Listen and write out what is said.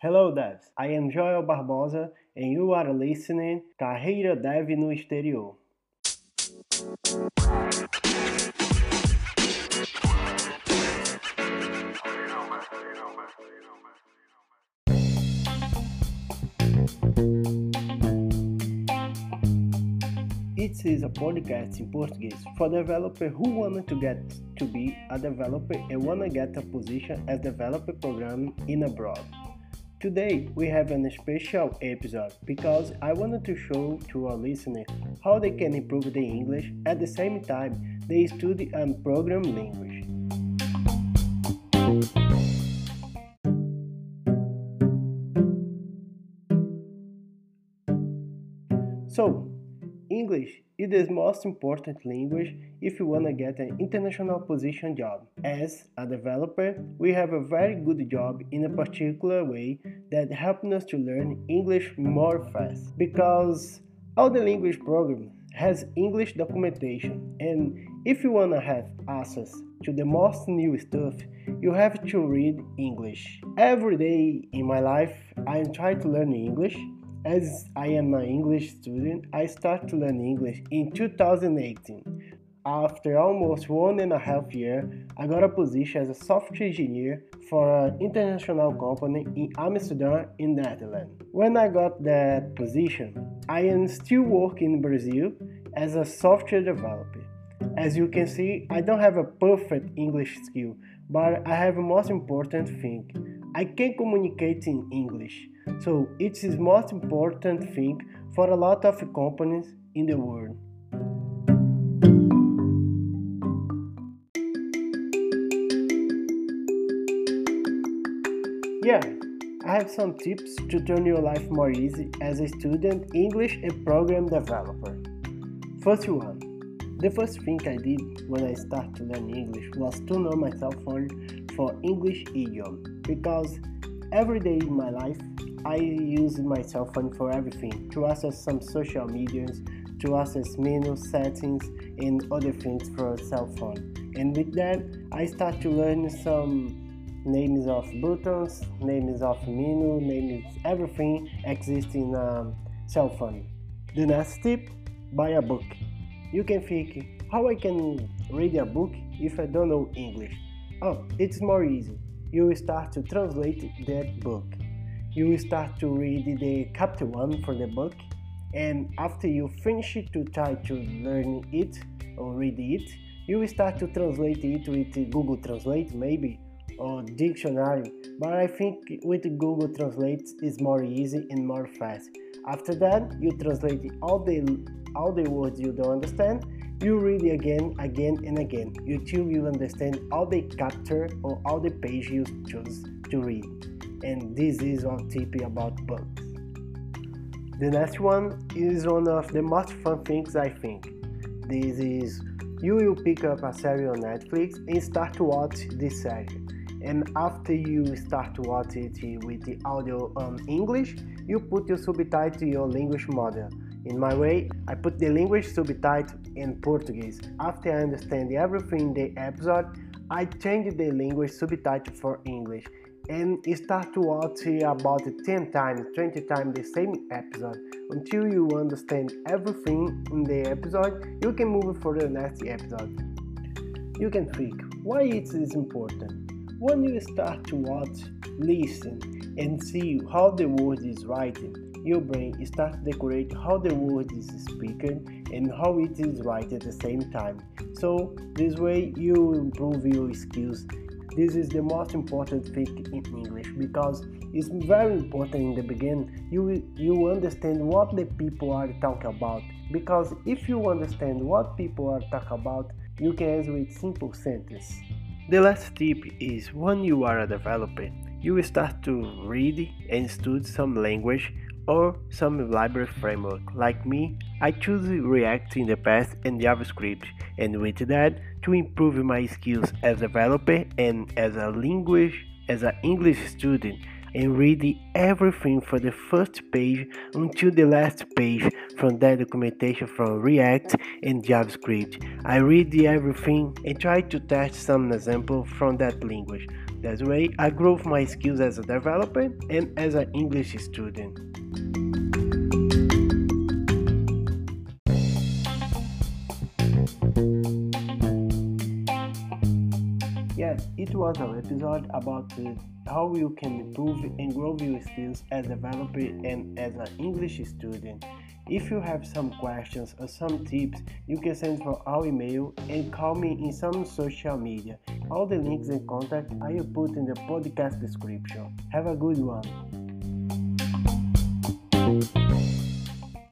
Hello devs, I am Joel Barbosa and you are listening Carreira Dev no Exterior. It is a podcast in Portuguese for developers who want to get to be a developer and want to get a position as developer programming in abroad. Today we have a special episode because I wanted to show to our listeners how they can improve their English at the same time they study and program language. So, English is the most important language if you want to get an international position job. As a developer, we have a very good job in a particular way that helps us to learn English more fast because all the language program has English documentation and if you want to have access to the most new stuff, you have to read English. Every day in my life, I am trying to learn English as I am an English student, I started to learn English in 2018. After almost one and a half year, I got a position as a software engineer for an international company in Amsterdam, in the Netherlands. When I got that position, I am still working in Brazil as a software developer. As you can see, I don't have a perfect English skill, but I have a most important thing. I can communicate in English. So it's the most important thing for a lot of companies in the world. Yeah, I have some tips to turn your life more easy as a student English and program developer. First one, the first thing I did when I started to learn English was to know my for English idiom because every day in my life I use my cell phone for everything to access some social medias, to access menu settings and other things for a cell phone. And with that, I start to learn some names of buttons, names of menu, names everything exists in a cell phone. The next tip, buy a book. You can think how I can read a book if I don't know English. Oh, it's more easy. You will start to translate that book. You will start to read the chapter 1 for the book and after you finish it to try to learn it or read it you will start to translate it with google translate maybe or dictionary. But i think with google translate is more easy and more fast. After that you translate all the all the words you don't understand you read it again again and again until you understand all the chapter or all the page you choose to read and this is our tip about books. The next one is one of the most fun things I think. This is you will pick up a series on Netflix and start to watch this series. And after you start to watch it with the audio on English, you put your subtitle to your language model. In my way, I put the language subtitle in Portuguese. After I understand everything in the episode, I change the language subtitle for English and start to watch about 10 times, 20 times the same episode until you understand everything in the episode. You can move for the next episode. You can think why it is important. When you start to watch, listen, and see how the word is written, your brain starts to decorate how the word is spoken and how it is written at the same time. So this way you improve your skills this is the most important thing in English because it's very important in the beginning you you understand what the people are talking about because if you understand what people are talking about you can answer with simple sentence. The last tip is when you are a developer you start to read and study some language or some library framework. Like me, I choose React in the past and JavaScript, and with that, to improve my skills as a developer and as a language, as an English student, and read everything from the first page until the last page from that documentation from React and JavaScript. I read everything and try to test some example from that language. That way, I grow my skills as a developer and as an English student. Yes, it was an episode about uh, how you can improve and grow your skills as a developer and as an English student. If you have some questions or some tips, you can send for our email and call me in some social media. All the links and contact I will put in the podcast description. Have a good one.